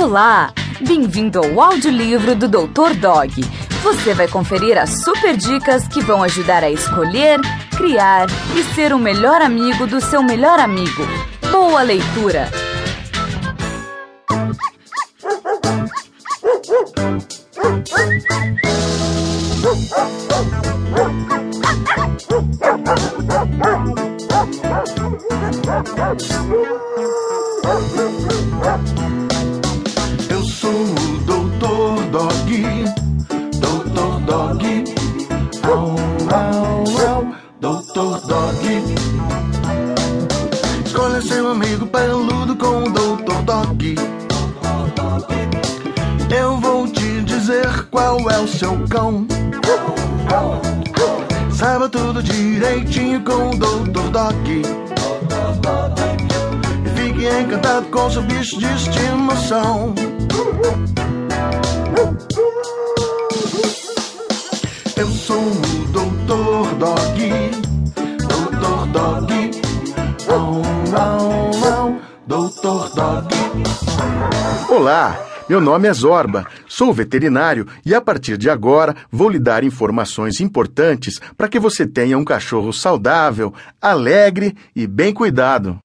Olá! Bem-vindo ao audiolivro do Dr. Dog. Você vai conferir as super dicas que vão ajudar a escolher, criar e ser o melhor amigo do seu melhor amigo. Boa leitura! Dog, Doutor Dog, au, au, au, Doutor Dog. Escolha seu amigo peludo com o Doutor Dog. Eu vou te dizer qual é o seu cão. Saiba tudo direitinho com o Doutor Dog. Fique encantado com seu bicho de estimação. Eu sou o Doutor Dog, Doutor Dog, au, au, au, Doutor Dog. Olá, meu nome é Zorba, sou veterinário e a partir de agora vou lhe dar informações importantes para que você tenha um cachorro saudável, alegre e bem cuidado.